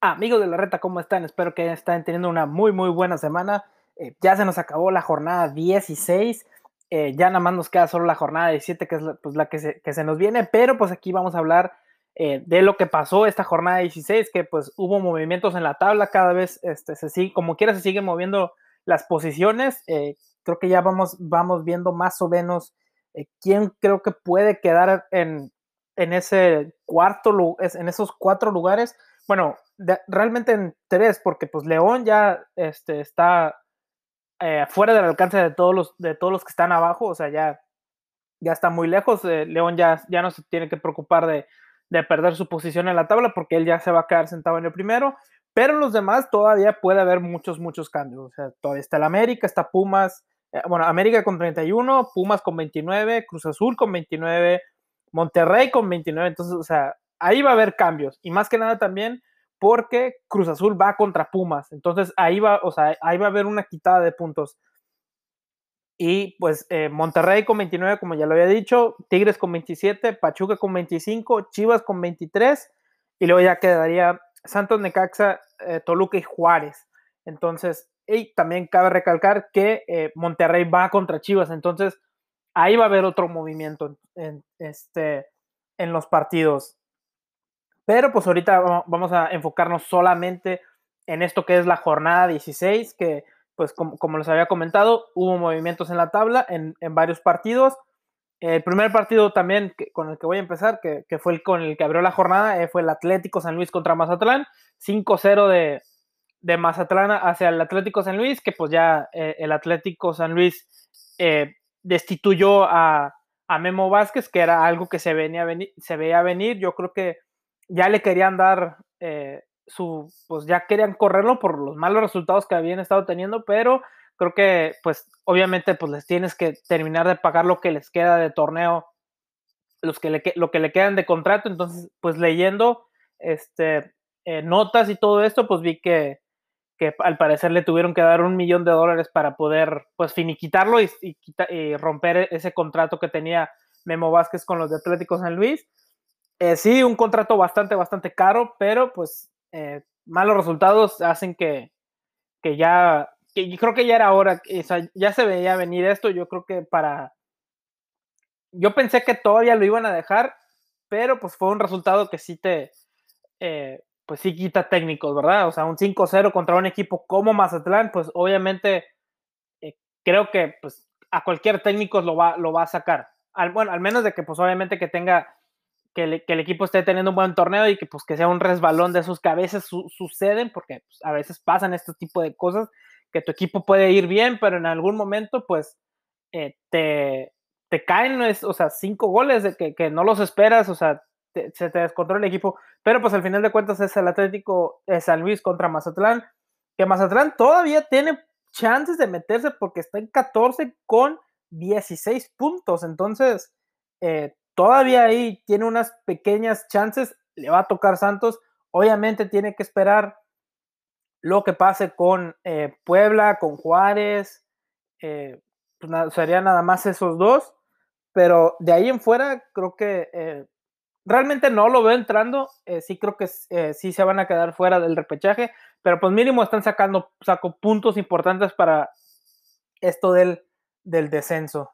Amigos de la reta, ¿cómo están? Espero que estén teniendo una muy, muy buena semana. Eh, ya se nos acabó la jornada 16. Eh, ya nada más nos queda solo la jornada 17, que es la, pues, la que, se, que, se, nos viene. Pero pues aquí vamos a hablar eh, de lo que pasó esta jornada 16, que pues hubo movimientos en la tabla. Cada vez, este, se sigue, como quiera, se siguen moviendo las posiciones. creo que ya vamos, vamos viendo más o menos quién creo que puede quedar en, en ese cuarto, en esos cuatro lugares. Bueno, realmente en tres, porque pues León ya este, está eh, fuera del alcance de todos los, de todos los que están abajo, o sea, ya, ya está muy lejos. Eh, León ya, ya no se tiene que preocupar de, de, perder su posición en la tabla porque él ya se va a quedar sentado en el primero. Pero los demás todavía puede haber muchos, muchos cambios. O sea, todavía está el América, está Pumas, eh, bueno, América con 31, Pumas con 29, Cruz Azul con 29, Monterrey con 29. Entonces, o sea, ahí va a haber cambios. Y más que nada también porque Cruz Azul va contra Pumas. Entonces ahí va, o sea, ahí va a haber una quitada de puntos. Y pues eh, Monterrey con 29, como ya lo había dicho, Tigres con 27, Pachuca con 25, Chivas con 23, y luego ya quedaría Santos, Necaxa, eh, Toluca y Juárez. Entonces, y también cabe recalcar que eh, Monterrey va contra Chivas, entonces ahí va a haber otro movimiento en, este, en los partidos. Pero pues ahorita vamos a enfocarnos solamente en esto que es la jornada 16, que pues como, les había comentado, hubo movimientos en la tabla en, varios partidos. El primer partido también con el que voy a empezar, que, fue el con el que abrió la jornada, eh, fue el Atlético San Luis contra Mazatlán, 5-0 de, de, Mazatlán hacia el Atlético San Luis, que pues ya eh, el Atlético San Luis eh, destituyó a, a, Memo Vázquez, que era algo que se, venía se veía venir. Yo creo que ya le querían dar eh, su, pues ya querían correrlo por los malos resultados que habían estado teniendo, pero creo que pues obviamente pues les tienes que terminar de pagar lo que les queda de torneo, los que le, lo que le quedan de contrato, entonces pues leyendo este, eh, notas y todo esto, pues vi que, que al parecer le tuvieron que dar un millón de dólares para poder pues finiquitarlo y, y romper ese contrato que tenía Memo Vázquez con los de Atlético San Luis. Eh, sí, un contrato bastante, bastante caro, pero pues eh, malos resultados hacen que, que ya, creo que ya era hora, o sea, ya se veía venir esto, yo creo que para, yo pensé que todavía lo iban a dejar, pero pues fue un resultado que sí te, eh, pues sí quita técnicos, ¿verdad? O sea, un 5-0 contra un equipo como Mazatlán, pues obviamente creo que pues a cualquier técnico lo va, lo va a sacar. Al, bueno, al menos de que pues obviamente que tenga que, el equipo esté teniendo un buen torneo y que pues que sea un resbalón de sus cabezas suceden, porque pues, a veces pasan este tipo de cosas, que tu equipo puede ir bien, pero en algún momento pues eh, te, te caen, o sea, cinco goles de que, que no los esperas, o sea, se te descontrola el equipo, pero pues al final de cuentas es el Atlético de San Luis contra Mazatlán, que Mazatlán todavía tiene chances de meterse porque está en 14 con 16 puntos, entonces eh, todavía ahí tiene unas pequeñas chances, le va a tocar Santos, obviamente tiene que esperar lo que pase con eh, Puebla, con Juárez, eh, pues sería nada más esos dos, pero de ahí en fuera creo que eh, realmente no lo veo entrando, sí creo que sí se van a quedar fuera del repechaje, pero pues mínimo están sacando saco puntos importantes para esto del, del descenso.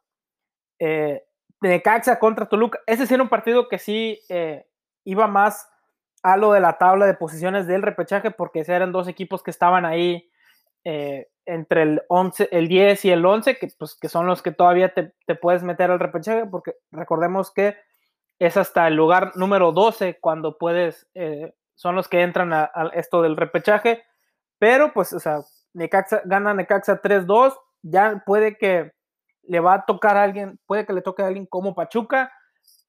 Necaxa contra Toluca. Ese sí era un partido que sí eh, iba más a lo de la tabla de posiciones del repechaje, porque eran dos equipos que estaban ahí eh, entre el, 11, el 10 y el 11, que, pues, que son los que todavía te, puedes meter al repechaje, porque recordemos que es hasta el lugar número 12 cuando puedes, eh, son los que entran a, esto del repechaje, pero pues, o sea, Necaxa, gana Necaxa 3-2, ya puede que le va a tocar a alguien, puede que le toque a alguien como Pachuca,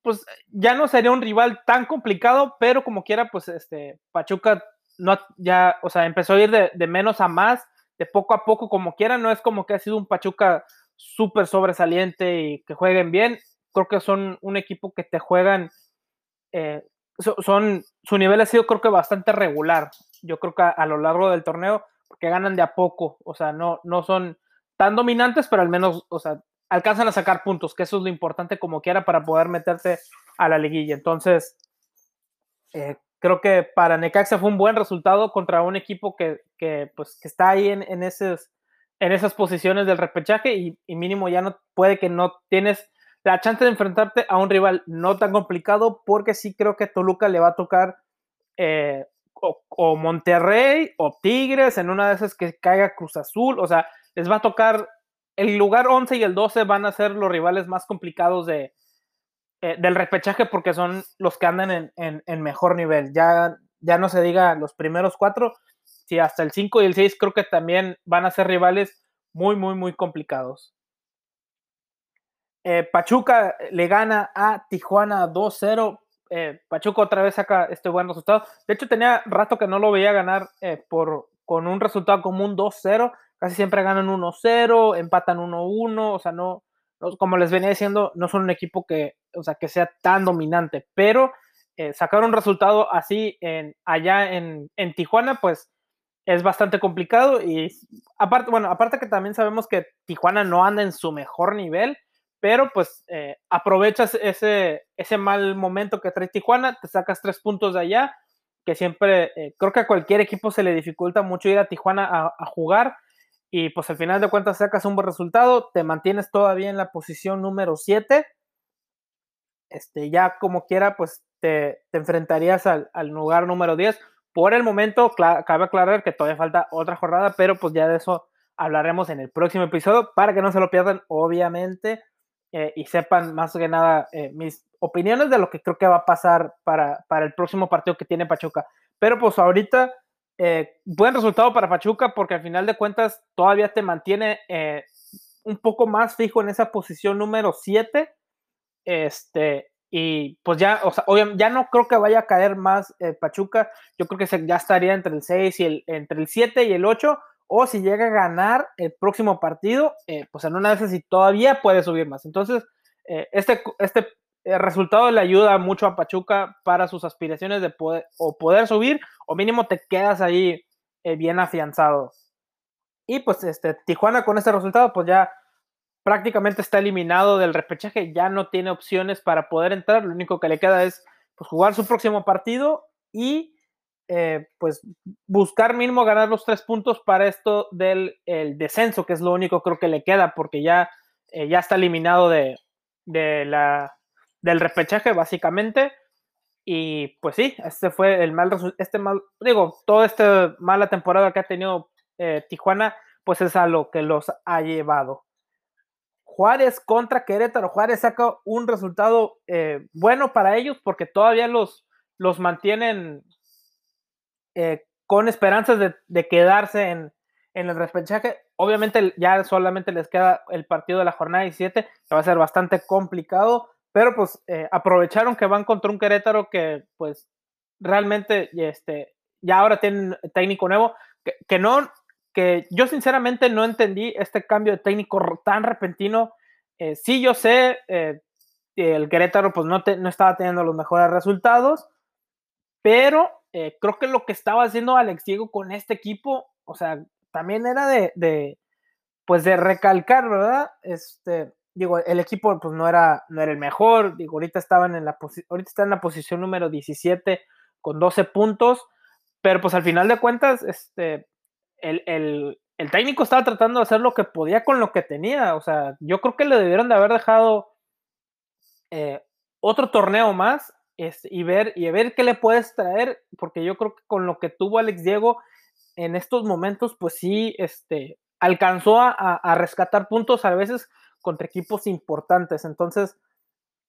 pues ya no sería un rival tan complicado, pero como quiera, pues este, Pachuca no, ya, o sea, empezó a ir de, menos a más, de poco a poco, como quiera, no es como que ha sido un Pachuca súper sobresaliente y que jueguen bien, creo que son un equipo que te juegan, eh, son, su nivel ha sido creo que bastante regular, yo creo que a, a, lo largo del torneo, porque ganan de a poco, o sea, no, no son tan dominantes, pero al menos, o sea, alcanzan a sacar puntos, que eso es lo importante como quiera para poder meterte a la liguilla. Entonces, eh, creo que para Necaxa fue un buen resultado contra un equipo que, que pues, que está ahí en, en, esos, en esas posiciones del repechaje y, mínimo ya no puede que no tienes la chance de enfrentarte a un rival no tan complicado porque sí creo que Toluca le va a tocar eh, o, Monterrey o Tigres en una de esas que caiga Cruz Azul, o sea, les va a tocar el lugar 11 y el 12 van a ser los rivales más complicados eh, del repechaje porque son los que andan en, mejor nivel. Ya, ya no se diga los primeros cuatro, si hasta el 5 y el 6 creo que también van a ser rivales muy, muy, muy complicados. Eh, Pachuca le gana a Tijuana 2-0. Eh, Pachuca otra vez saca este buen resultado. De hecho, tenía rato que no lo veía ganar eh, con un resultado como un 2-0 casi siempre ganan 1-0, empatan 1-1, o sea, no, como les venía diciendo, no son un equipo que, o sea, que sea tan dominante, pero eh, sacar un resultado así en, allá en, en, Tijuana, pues es bastante complicado y aparte, bueno, aparte que también sabemos que Tijuana no anda en su mejor nivel, pero pues eh, aprovechas ese, ese mal momento que trae Tijuana, te sacas tres puntos de allá, que siempre, eh, creo que a cualquier equipo se le dificulta mucho ir a Tijuana a jugar, y pues al final de cuentas sacas un buen resultado, te mantienes todavía en la posición número 7. Este, ya como quiera, pues te, te enfrentarías al, al, lugar número 10. Por el momento, cabe aclarar que todavía falta otra jornada, pero pues ya de eso hablaremos en el próximo episodio para que no se lo pierdan, obviamente, eh, y sepan más que nada eh, mis opiniones de lo que creo que va a pasar para, para el próximo partido que tiene Pachuca. Pero pues ahorita eh, buen resultado para Pachuca porque al final de cuentas todavía te mantiene eh, un poco más fijo en esa posición número 7. Este, y pues ya, o sea, ya no creo que vaya a caer más eh, Pachuca. Yo creo que ya estaría entre el 6 y el, entre el 7 y el 8. O si llega a ganar el próximo partido, pues en una de esas sí todavía puede subir más. Entonces, este, este el resultado le ayuda mucho a Pachuca para sus aspiraciones de poder o poder subir o mínimo te quedas ahí eh, bien afianzado. Y pues este Tijuana con este resultado pues ya prácticamente está eliminado del repechaje, ya no tiene opciones para poder entrar, lo único que le queda es pues, jugar su próximo partido y eh, pues buscar mínimo ganar los tres puntos para esto del el descenso, que es lo único creo que le queda, porque ya, eh, ya está eliminado de, de la del repechaje, básicamente. Y pues sí, este fue el mal este mal, digo, toda esta mala temporada que ha tenido eh, Tijuana, pues es a lo que los ha llevado. Juárez contra Querétaro. Juárez saca un resultado eh, bueno para ellos porque todavía los, los mantienen eh, con esperanzas de, de quedarse en, en, el repechaje. Obviamente ya solamente les queda el partido de la jornada 17, que va a ser bastante complicado pero pues eh, aprovecharon que van contra un Querétaro que pues realmente este, ya ahora tienen técnico nuevo, que, no, que yo sinceramente no entendí este cambio de técnico tan repentino. Eh, sí, yo sé, eh, el Querétaro pues no, te, no estaba teniendo los mejores resultados, pero creo que lo que estaba haciendo Alex Diego con este equipo, o sea, también era de, de pues de recalcar, ¿verdad? Este, digo, el equipo pues no era, no era el mejor, digo, ahorita estaban en la ahorita está en la posición número 17 con 12 puntos, pero pues al final de cuentas, este, el, el, el, técnico estaba tratando de hacer lo que podía con lo que tenía, o sea, yo creo que le debieron de haber dejado eh, otro torneo más este, y, ver, y ver qué le puedes traer, porque yo creo que con lo que tuvo Alex Diego en estos momentos, pues sí, este, alcanzó a, a rescatar puntos a veces contra equipos importantes. Entonces,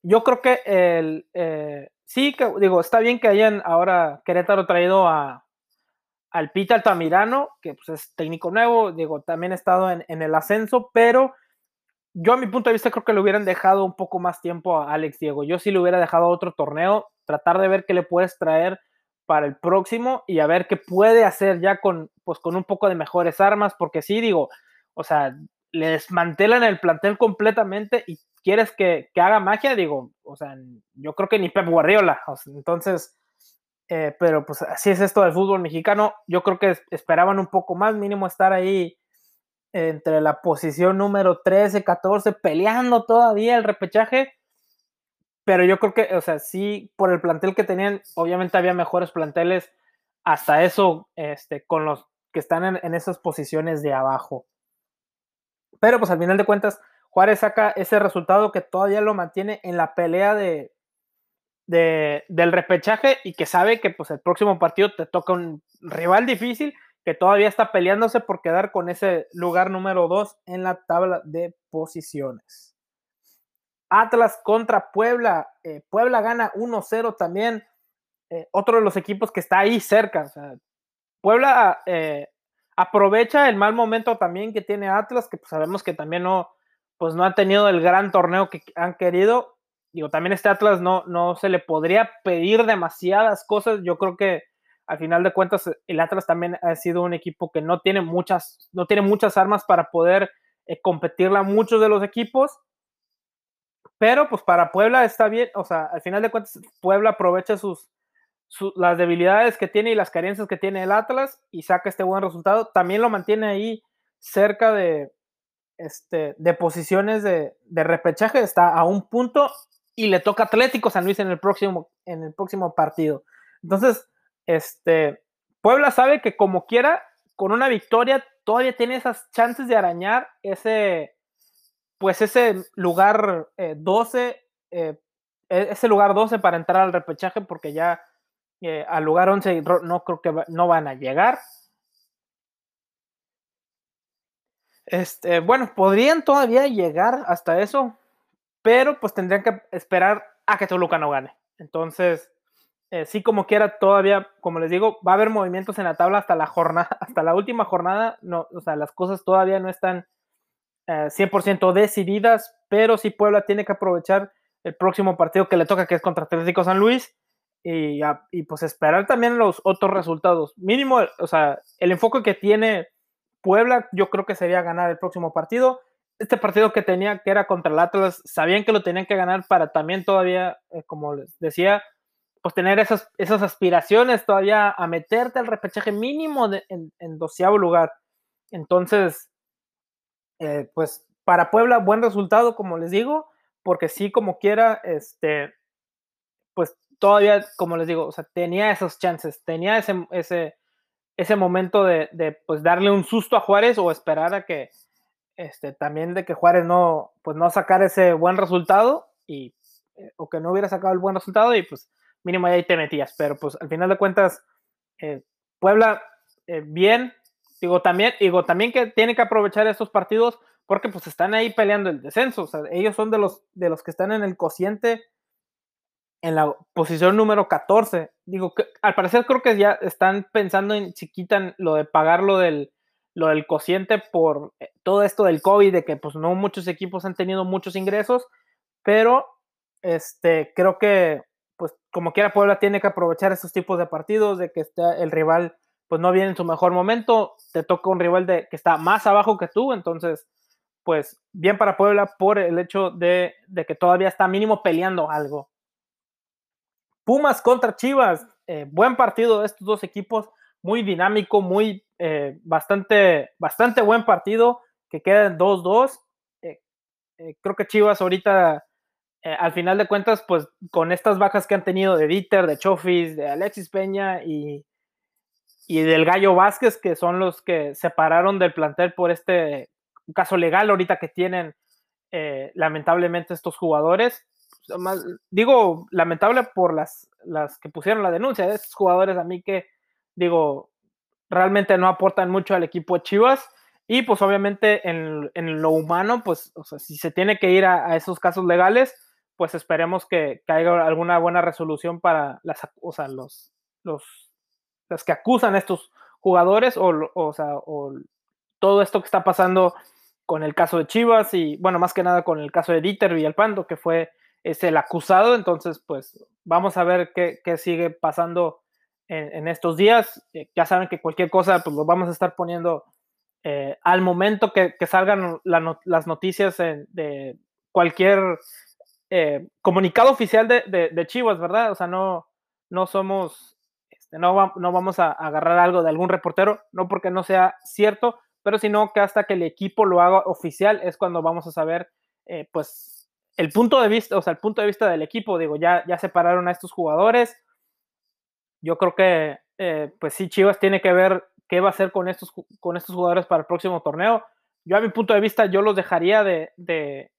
yo creo que el, eh, sí, que digo, está bien que hayan ahora Querétaro traído a, al Pita Altamirano, que pues, es técnico nuevo, digo, también ha estado en, en, el ascenso, pero yo a mi punto de vista creo que le hubieran dejado un poco más tiempo a Alex Diego. Yo sí le hubiera dejado otro torneo, tratar de ver qué le puedes traer para el próximo y a ver qué puede hacer ya con, pues, con un poco de mejores armas, porque sí, digo, o sea, le desmantelan el plantel completamente y quieres que, que, haga magia, digo, o sea, yo creo que ni Pep Guardiola, entonces, eh, pero pues así es esto del fútbol mexicano, yo creo que esperaban un poco más, mínimo estar ahí entre la posición número 13, 14, peleando todavía el repechaje, pero yo creo que, o sea, sí, por el plantel que tenían, obviamente había mejores planteles hasta eso, este, con los que están en esas posiciones de abajo. Pero pues al final de cuentas, Juárez saca ese resultado que todavía lo mantiene en la pelea de, de, del repechaje y que sabe que pues el próximo partido te toca un rival difícil que todavía está peleándose por quedar con ese lugar número 2 en la tabla de posiciones. Atlas contra Puebla. Eh, Puebla gana 1-0 también. Eh, otro de los equipos que está ahí cerca. Puebla eh, aprovecha el mal momento también que tiene Atlas, que pues, sabemos que también no, pues no ha tenido el gran torneo que han querido. Digo, también este Atlas no, no se le podría pedir demasiadas cosas. Yo creo que al final de cuentas el Atlas también ha sido un equipo que no tiene muchas, no tiene muchas armas para poder competirla a muchos de los equipos pero pues para Puebla está bien, o sea, al final de cuentas Puebla aprovecha sus, las debilidades que tiene y las carencias que tiene el Atlas y saca este buen resultado. También lo mantiene ahí cerca de, este, de posiciones de, de repechaje, está a un punto y le toca Atlético San Luis en el próximo, en el próximo partido. Entonces, este, Puebla sabe que como quiera, con una victoria, todavía tiene esas chances de arañar ese, pues ese lugar 12, eh, eh, e-, ese lugar 12 para entrar al repechaje, porque ya eh, al lugar 11 no creo que no van a llegar. Este, bueno, podrían todavía llegar hasta eso, pero pues tendrían que esperar a que Toluca no gane. Entonces, sí como quiera, todavía, como les digo, va a haber movimientos en la tabla hasta la jornada, hasta la última jornada, no, o sea, las cosas todavía no están 100% eh, decididas, pero si Puebla tiene que aprovechar el próximo partido que le toca, que es contra Atlético San Luis, y, pues esperar también los otros resultados. Mínimo, o sea, el enfoque que tiene Puebla, yo creo que sería ganar el próximo partido. Este partido que tenía, que era contra el Atlas, sabían que lo tenían que ganar para también todavía, eh, como les decía, pues tener esas, esas aspiraciones todavía a meterte al repechaje mínimo en, en doceavo lugar. Entonces, eh, pues para Puebla, buen resultado, como les digo, porque sí, como quiera, este, pues todavía, como les digo, o sea, tenía esos chances, tenía ese, ese, ese momento de, de, pues darle un susto a Juárez o esperar a que, este, también de que Juárez no, pues no sacara ese buen resultado y, eh, o que no hubiera sacado el buen resultado y pues mínimo ahí te metías, pero pues al final de cuentas, eh, Puebla, bien, Digo también, digo también que tiene que aprovechar estos partidos porque pues están ahí peleando el descenso. Ellos son de los, de los que están en el cociente en la posición número 14. Digo, que, al parecer creo que ya están pensando en si quitan lo de pagar lo del, lo del cociente por eh, todo esto del COVID, de que pues no muchos equipos han tenido muchos ingresos, pero este, creo que pues como quiera Puebla tiene que aprovechar estos tipos de partidos, de que está el rival pues no viene en su mejor momento, te toca un rival de, que está más abajo que tú, entonces, pues bien para Puebla por el hecho de, que todavía está mínimo peleando algo. Pumas contra Chivas, eh, buen partido de estos dos equipos, muy dinámico, muy eh, bastante, bastante buen partido, que queda en 2-2. Eh, creo que Chivas ahorita, al final de cuentas, pues con estas bajas que han tenido de Dieter, de Chofis, de Alexis Peña y y del Gallo Vázquez, que son los que separaron del plantel por este caso legal ahorita que tienen lamentablemente estos jugadores. Digo lamentable por las, las que pusieron la denuncia, de estos jugadores a mí que digo realmente no aportan mucho al equipo de Chivas y pues obviamente en, en lo humano, pues o sea, si se tiene que ir a, esos casos legales, pues esperemos que, que, haya alguna buena resolución para las, o sea, los, los las que acusan a estos jugadores o, o, sea, o todo esto que está pasando con el caso de Chivas y, bueno, más que nada con el caso de Dieter Villalpando, que fue es el acusado. Entonces, pues vamos a ver qué, qué sigue pasando en, en estos días. Eh, ya saben que cualquier cosa, pues lo vamos a estar poniendo eh, al momento que, salgan las noticias de cualquier eh, comunicado oficial de, de, de, Chivas, ¿verdad? O sea, no, no somos este, no, vamos a agarrar algo de algún reportero, no porque no sea cierto, pero sino que hasta que el equipo lo haga oficial es cuando vamos a saber, pues, el punto de vista, o sea, el punto de vista del equipo, digo, ya, ya separaron a estos jugadores. Yo creo que, eh, pues sí, Chivas tiene que ver qué va a hacer con estos, con estos jugadores para el próximo torneo. Yo a mi punto de vista, yo los dejaría de, de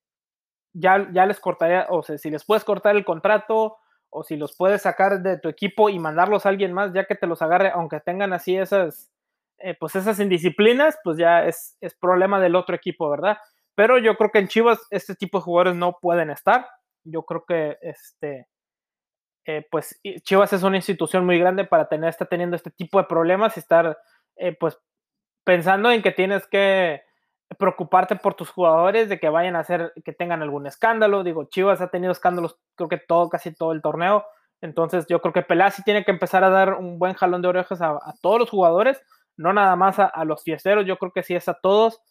ya, ya les cortaría, o sea, si les puedes cortar el contrato o si los puedes sacar de tu equipo y mandarlos a alguien más, ya que te los agarre, aunque tengan así esas, eh, pues esas indisciplinas, pues ya es, es problema del otro equipo, ¿verdad? Pero yo creo que en Chivas este tipo de jugadores no pueden estar. Yo creo que este, eh, pues Chivas es una institución muy grande para tener, estar teniendo este tipo de problemas y estar eh, pues pensando en que tienes que preocuparte por tus jugadores de que vayan a hacer, que tengan algún escándalo. Digo, Chivas ha tenido escándalos creo que todo, casi todo el torneo. Entonces yo creo que Pelasi tiene que empezar a dar un buen jalón de orejas a, todos los jugadores, no nada más a, a, los fiesteros, yo creo que sí es a todos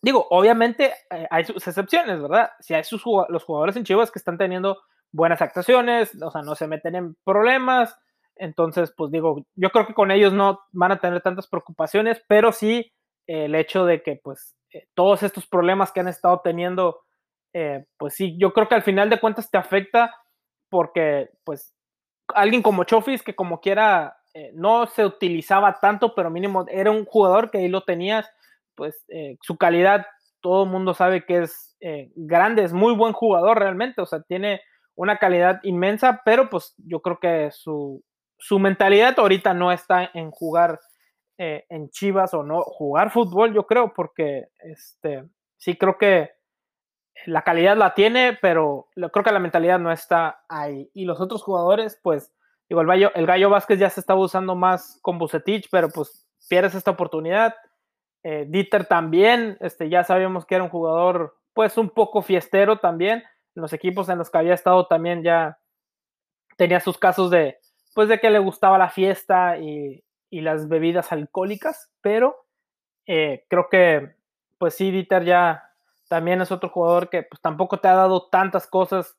Digo, obviamente eh, hay sus excepciones, ¿verdad? Si hay sus, los jugadores en Chivas que están teniendo buenas actuaciones, o sea, no se meten en problemas, entonces, pues digo, yo creo que con ellos no van a tener tantas preocupaciones, pero sí eh, el hecho de que, pues, eh, todos estos problemas que han estado teniendo, pues sí, yo creo que al final de cuentas te afecta porque, pues, alguien como Chofis, que como quiera, no se utilizaba tanto, pero mínimo era un jugador que ahí lo tenías pues eh, su calidad, todo el mundo sabe que es eh, grande, es muy buen jugador realmente, o sea, tiene una calidad inmensa, pero pues yo creo que su, mentalidad ahorita no está en jugar eh, en Chivas o no jugar fútbol, yo creo, porque este, sí creo que la calidad la tiene, pero creo que la mentalidad no está ahí. Y los otros jugadores, pues, digo, el el Gallo Vázquez ya se estaba usando más con Bucetich, pero pues pierdes esta oportunidad. Eh, Dieter también, este, ya sabíamos que era un jugador, pues un poco fiestero también. En los equipos en los que había estado también ya tenía sus casos de, pues de que le gustaba la fiesta y, las bebidas alcohólicas, pero eh, creo que, pues sí, Dieter ya también es otro jugador que pues tampoco te ha dado tantas cosas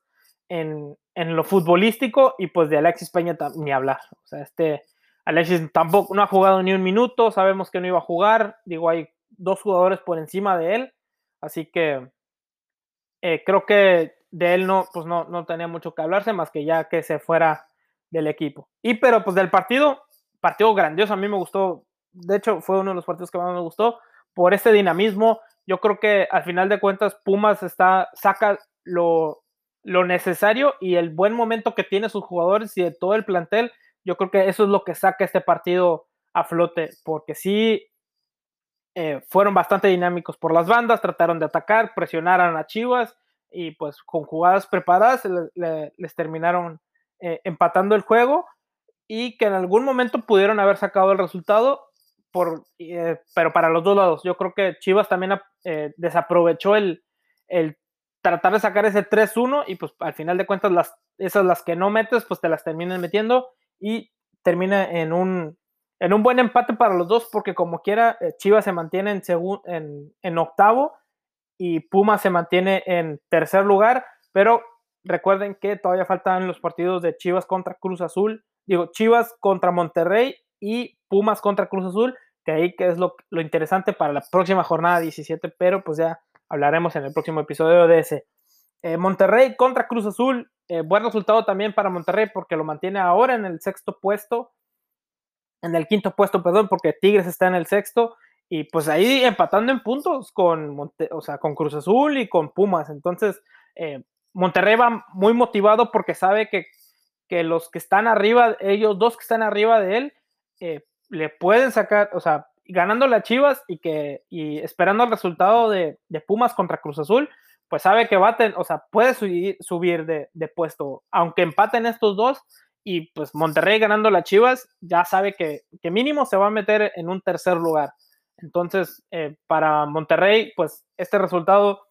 en, en lo futbolístico y pues de Alexis Peña ni hablar. O sea, este Alexis tampoco no ha jugado ni un minuto, sabemos que no iba a jugar, digo, hay dos jugadores por encima de él, así que eh, creo que de él no, pues no, no tenía mucho que hablarse más que ya que se fuera del equipo. Y pero pues del partido, partido grandioso, a mí me gustó, de hecho fue uno de los partidos que más me gustó por este dinamismo. Yo creo que al final de cuentas Pumas está, saca lo, lo necesario y el buen momento que tiene sus jugadores y de todo el plantel yo creo que eso es lo que saca este partido a flote, porque sí eh, fueron bastante dinámicos por las bandas, trataron de atacar, presionaron a Chivas y pues con jugadas preparadas les terminaron eh, empatando el juego y que en algún momento pudieron haber sacado el resultado, por, eh, pero para los dos lados. Yo creo que Chivas también desaprovechó el, el tratar de sacar ese 3-1 y pues al final de cuentas esas las que no metes pues te las terminan metiendo y termina en un, en un buen empate para los dos, porque como quiera, eh, Chivas se mantiene en, en, en octavo y Puma se mantiene en tercer lugar, pero recuerden que todavía faltan los partidos de Chivas contra Cruz Azul, digo, Chivas contra Monterrey y Pumas contra Cruz Azul, que ahí que es lo, lo, interesante para la próxima jornada 17, pero pues ya hablaremos en el próximo episodio de ese. Eh, Monterrey contra Cruz Azul, eh, buen resultado también para Monterrey porque lo mantiene ahora en el sexto puesto, en el quinto puesto, perdón, porque Tigres está en el sexto y pues ahí empatando en puntos con, o sea, con Cruz Azul y con Pumas. Entonces, eh, Monterrey va muy motivado porque sabe que, que, los que están arriba, ellos dos que están arriba de él, eh, le pueden sacar, o sea, ganando las Chivas y que y esperando el resultado de, de Pumas contra Cruz Azul, pues sabe que va a tener, o sea, puede subir, de, puesto, aunque empaten estos dos, y pues Monterrey ganando las Chivas, ya sabe que, mínimo se va a meter en un tercer lugar. Entonces, eh, para Monterrey, pues este resultado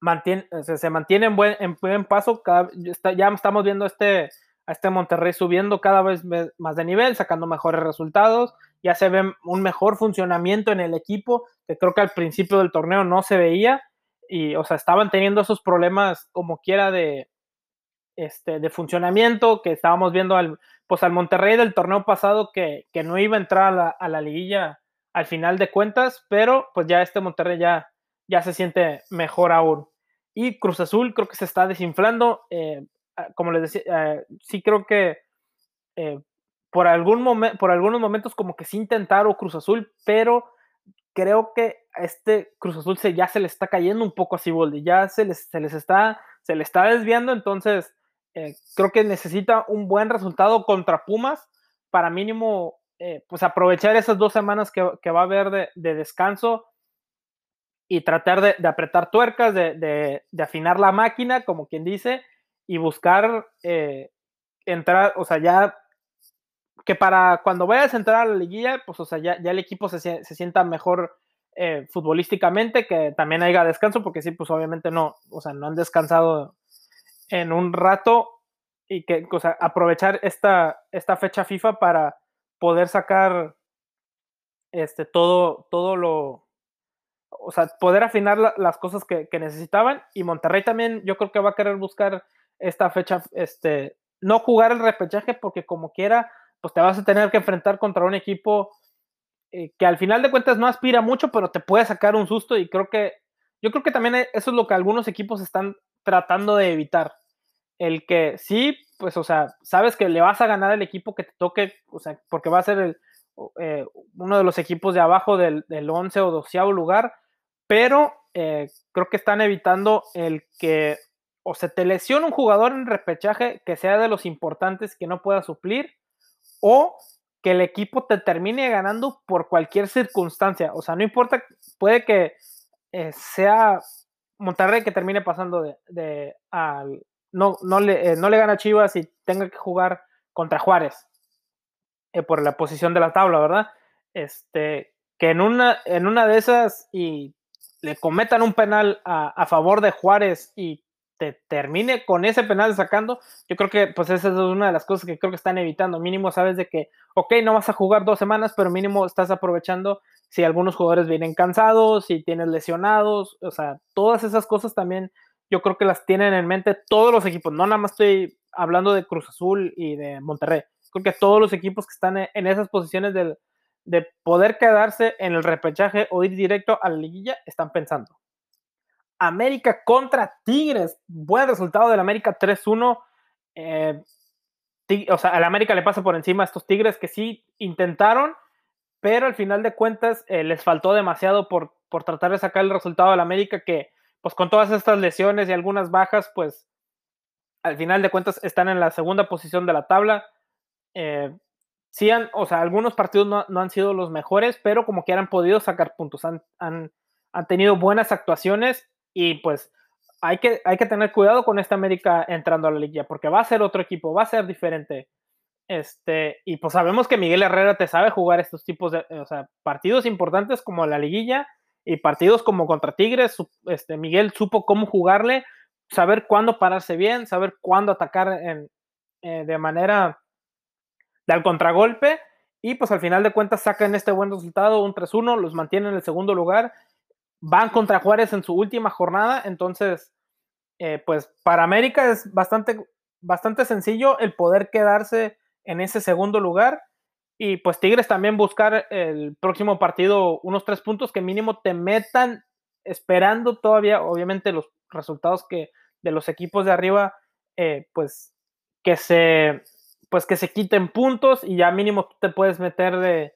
mantiene, se, mantiene en buen, en buen paso, ya estamos viendo este, a este Monterrey subiendo cada vez más de nivel, sacando mejores resultados, ya se ve un mejor funcionamiento en el equipo, que creo que al principio del torneo no se veía, y, o sea, estaban teniendo esos problemas como quiera de, este, de funcionamiento, que estábamos viendo al, pues al Monterrey del torneo pasado que, que no iba a entrar a la, a la, liguilla al final de cuentas, pero pues ya este Monterrey ya, ya se siente mejor aún. Y Cruz Azul creo que se está desinflando. Eh, ah, como les decía, eh, sí creo que por, algún por algunos momentos como que sí intentaron Cruz Azul, pero creo que este Cruz Azul se, ya se le está cayendo un poco a Ciboldi, ya se les, se les está, se le está desviando, entonces creo que necesita un buen resultado contra Pumas para mínimo eh, pues aprovechar esas dos semanas que, va a haber de, descanso y tratar de, apretar tuercas, de, afinar la máquina, como quien dice, y buscar eh, entrar, o sea, ya que para cuando vayas a entrar a la liguilla, pues, o sea, ya, el equipo se, sienta mejor eh, futbolísticamente, que también haya descanso, porque sí, pues obviamente no, o sea, no han descansado en un rato y que, o sea, aprovechar esta, esta fecha FIFA para poder sacar este, todo, todo lo, o sea, poder afinar las cosas que, necesitaban. Y Monterrey también, yo creo que va a querer buscar esta fecha, este, no jugar el repechaje porque como quiera, pues te vas a tener que enfrentar contra un equipo eh, que al final de cuentas no aspira mucho, pero te puede sacar un susto y creo que, yo creo que también eso es lo que algunos equipos están tratando de evitar. El que sí, pues, o sea, sabes que le vas a ganar el equipo que te toque, o sea, porque va a ser eh, uno de los equipos de abajo del, del 11 o 12 lugar, pero eh, creo que están evitando el que o se te lesione un jugador en repechaje que sea de los importantes que no pueda suplir, o que el equipo te termine ganando por cualquier circunstancia. O sea, no importa, puede que eh, sea Monterrey que termine pasando de, al, no, no, le, eh, no le gana Chivas y tenga que jugar contra Juárez eh, por la posición de la tabla, ¿verdad? Este, que en una, en una de esas y le cometan un penal a, a favor de Juárez y te termine con ese penal sacando, yo creo que pues esa es una de las cosas que creo que están evitando. Mínimo sabes de que, ok, no vas a jugar dos semanas, pero mínimo estás aprovechando si algunos jugadores vienen cansados, si tienes lesionados, o sea, todas esas cosas también yo creo que las tienen en mente todos los equipos. No nada más estoy hablando de Cruz Azul y de Monterrey. Creo que todos los equipos que están en esas posiciones de poder quedarse en el repechaje o ir directo a la liguilla están pensando. América contra Tigres. Buen resultado del América 3-1. Eh, o sea, al América le pasa por encima a estos Tigres que sí intentaron, pero al final de cuentas eh, les faltó demasiado por, por tratar de sacar el resultado del América que pues con todas estas lesiones y algunas bajas, pues al final de cuentas están en la segunda posición de la tabla. Eh, sí han, o sea, algunos partidos no, han sido los mejores, pero como que han podido sacar puntos, han, han, tenido buenas actuaciones y pues hay que, hay que tener cuidado con esta América entrando a la liguilla, porque va a ser otro equipo, va a ser diferente. Este, y pues sabemos que Miguel Herrera te sabe jugar estos tipos de o sea, partidos importantes como la liguilla y partidos como contra Tigres, este, Miguel supo cómo jugarle, saber cuándo pararse bien, saber cuándo atacar en, eh, de manera del contragolpe y pues al final de cuentas sacan este buen resultado, un 3-1, los mantienen en el segundo lugar, van contra Juárez en su última jornada, entonces eh, pues para América es bastante, bastante sencillo el poder quedarse en ese segundo lugar y pues Tigres también buscar el próximo partido unos tres puntos que mínimo te metan esperando todavía, obviamente, los resultados que de los equipos de arriba, eh, pues que se pues que se quiten puntos y ya mínimo te puedes meter de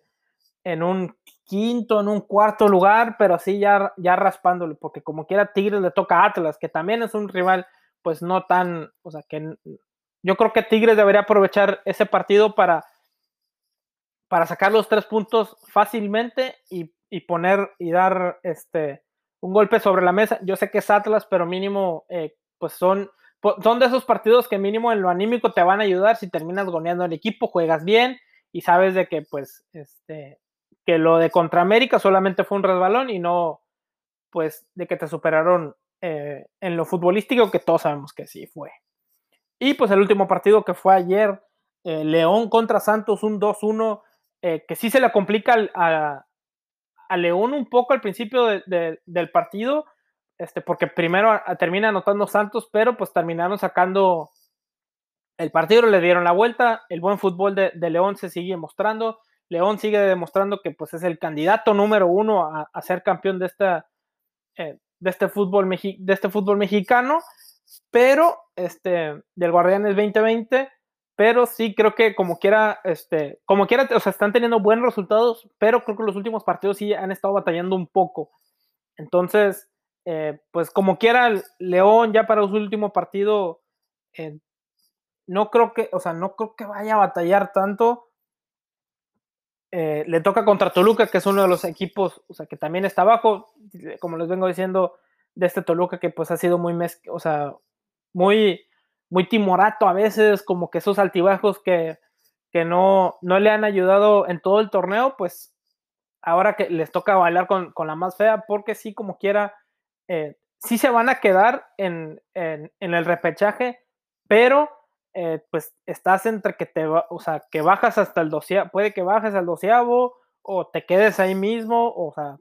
en un quinto, en un cuarto lugar, pero así ya, ya raspándole, porque como quiera Tigres le toca a Atlas, que también es un rival, pues no tan, o sea, que yo creo que Tigres debería aprovechar ese partido para para sacar los tres puntos fácilmente y, poner y dar este un golpe sobre la mesa. Yo sé que es Atlas, pero mínimo, eh, pues son, son de esos partidos que mínimo en lo anímico te van a ayudar si terminas goneando el equipo, juegas bien y sabes de que pues este que lo de contra América solamente fue un resbalón y no pues de que te superaron eh, en lo futbolístico que todos sabemos que sí fue. Y pues el último partido que fue ayer, eh, León contra Santos, un 2-1 eh, que sí se le complica a, León un poco al principio del partido, este, porque primero termina anotando Santos, pero pues terminaron sacando el partido, le dieron la vuelta, el buen fútbol de, León se sigue mostrando, León sigue demostrando que pues es el candidato número uno a, ser campeón de esta, eh, de este fútbol, de este fútbol mexicano, pero este, del Guardianes 2020, pero sí creo que como quiera, este, como quiera, o sea, están teniendo buenos resultados, pero creo que los últimos partidos sí han estado batallando un poco. Entonces, eh, pues como quiera, León ya para su último partido, eh, no creo que, o sea, no creo que vaya a batallar tanto. Eh, le toca contra Toluca, que es uno de los equipos, o sea, que también está abajo, como les vengo diciendo, de este Toluca que pues ha sido muy, o sea, muy, muy timorato a veces, como que esos altibajos que, que no, no le han ayudado en todo el torneo, pues ahora que les toca bailar con, con la más fea, porque sí, como quiera, eh, sí se van a quedar en, en, el repechaje, pero eh, pues estás entre que te, o sea, que bajas hasta el doceavo, puede que bajes al doceavo o te quedes ahí mismo, o sea,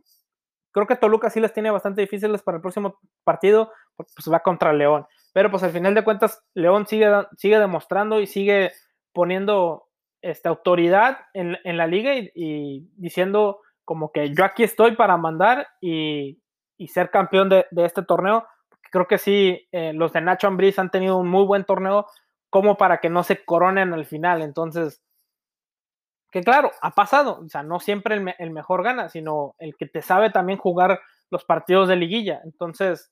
creo que Toluca sí les tiene bastante difíciles para el próximo partido, pues va contra León, pero pues al final de cuentas León sigue, sigue demostrando y sigue poniendo esta autoridad en, en la liga y, y, diciendo como que yo aquí estoy para mandar y, y ser campeón de, de, este torneo. Creo que sí, eh, los de Nacho Ambriz han tenido un muy buen torneo como para que no se coronen al final. Entonces, que claro, ha pasado. O sea, no siempre el, mejor gana, sino el que te sabe también jugar los partidos de liguilla. Entonces,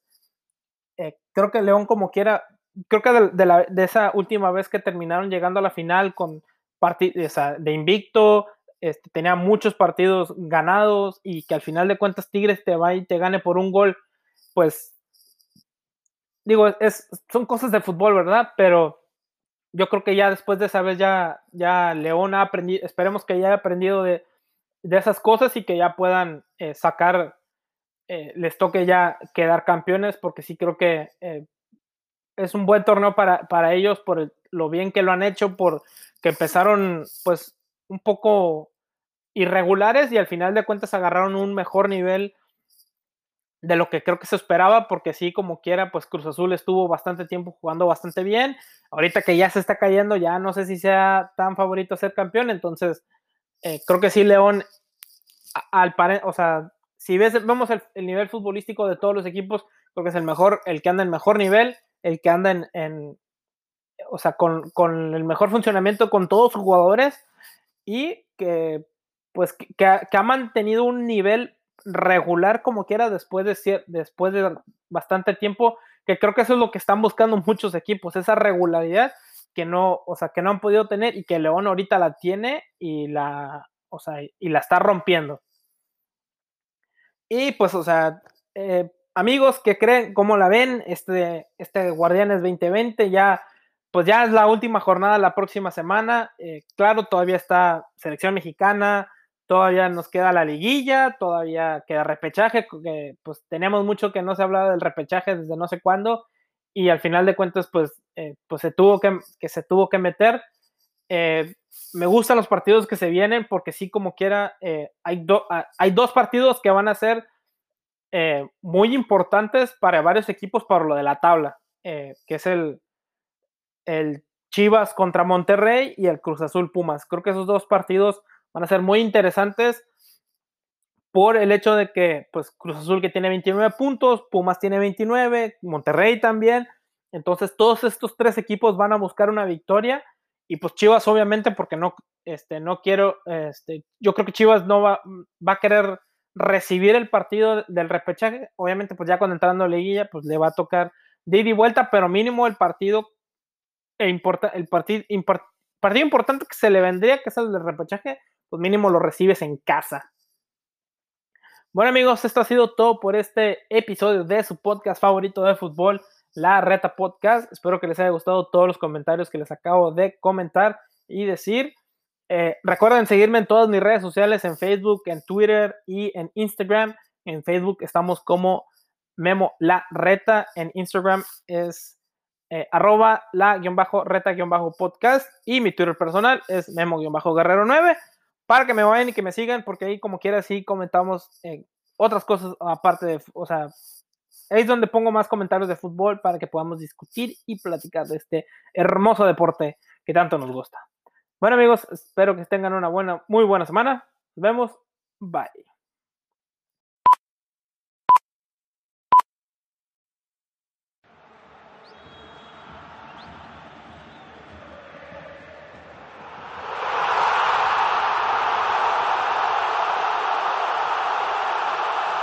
eh, creo que León como quiera, creo que de, la, de, esa última vez que terminaron llegando a la final con partidos de invicto, este, tenía muchos partidos ganados y que al final de cuentas Tigres te va y te gane por un gol, pues digo, es, son cosas de fútbol, ¿verdad? Pero yo creo que ya después de esa vez ya, ya León ha aprendido, esperemos que ya haya aprendido de, de esas cosas y que ya puedan eh, sacar, eh, les toque ya quedar campeones, porque sí creo que eh, es un buen torneo para, para ellos por lo bien que lo han hecho, por que empezaron pues un poco irregulares y al final de cuentas agarraron un mejor nivel de lo que creo que se esperaba, porque sí, como quiera, pues Cruz Azul estuvo bastante tiempo jugando bastante bien. Ahorita que ya se está cayendo, ya no sé si sea tan favorito ser campeón, entonces eh, creo que sí, León, al o sea, si ves, vemos el, el, nivel futbolístico de todos los equipos, creo que es el mejor, el que anda en mejor nivel, el que anda en, o sea, con, con, el mejor funcionamiento con todos sus jugadores y que pues que, ha, mantenido un nivel regular como quiera después de, después de bastante tiempo, que creo que eso es lo que están buscando muchos equipos, esa regularidad que no, o sea, que no han podido tener y que León ahorita la tiene y la, o sea, y la está rompiendo. Y pues, o sea, eh, amigos que creen, ¿cómo la ven? Este, este Guardianes 2020 ya pues ya es la última jornada la próxima semana. Eh, claro, todavía está selección mexicana, todavía nos queda la liguilla, todavía queda repechaje, que, pues tenemos mucho que no se hablaba del repechaje desde no sé cuándo y al final de cuentas pues, eh, pues se tuvo que, que, se tuvo que meter. Eh, me gustan los partidos que se vienen porque sí como quiera eh, hay, hay dos partidos que van a ser muy importantes para varios equipos para lo de la tabla, que es el, el Chivas contra Monterrey y el Cruz Azul Pumas. Creo que esos dos partidos van a ser muy interesantes por el hecho de que, pues, Cruz Azul que tiene 29 puntos, Pumas tiene 29, Monterrey también. Entonces, todos estos tres equipos van a buscar una victoria. Y pues Chivas, obviamente, porque no, este, no quiero, este, yo creo que Chivas no va, va a querer recibir el partido del repechaje. Obviamente, pues ya cuando entrando a la liguilla, pues le va a tocar de ida y vuelta, pero mínimo el partido, e importa, el import, partido importante que se le vendría, que es el del repechaje, pues mínimo lo recibes en casa. Bueno amigos, esto ha sido todo por este episodio de su podcast favorito de fútbol, La Reta Podcast. Espero que les haya gustado todos los comentarios que les acabo de comentar y decir. Eh, recuerden seguirme en todas mis redes sociales, en Facebook, en Twitter y en Instagram. En Facebook estamos como Memo La Reta, en Instagram es eh, arroba la-reta-podcast y mi Twitter personal es memo-guerrero9 para que me vayan y que me sigan, porque ahí como quiera sí comentamos eh, otras cosas aparte de, o sea, es donde pongo más comentarios de fútbol para que podamos discutir y platicar de este hermoso deporte que tanto nos gusta. Bueno amigos, espero que tengan una buena, muy buena semana. Nos vemos. Bye.